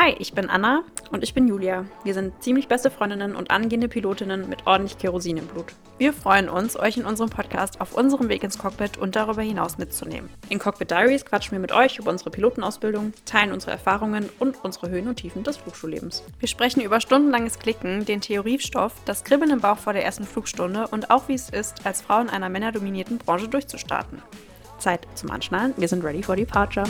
Hi, ich bin Anna und ich bin Julia. Wir sind ziemlich beste Freundinnen und angehende Pilotinnen mit ordentlich Kerosin im Blut. Wir freuen uns, euch in unserem Podcast auf unserem Weg ins Cockpit und darüber hinaus mitzunehmen. In Cockpit Diaries quatschen wir mit euch über unsere Pilotenausbildung, teilen unsere Erfahrungen und unsere Höhen und Tiefen des Flugschullebens. Wir sprechen über stundenlanges Klicken, den Theoriestoff, das Kribbeln im Bauch vor der ersten Flugstunde und auch wie es ist, als Frau in einer männerdominierten Branche durchzustarten. Zeit zum Anschnallen, wir sind ready for departure.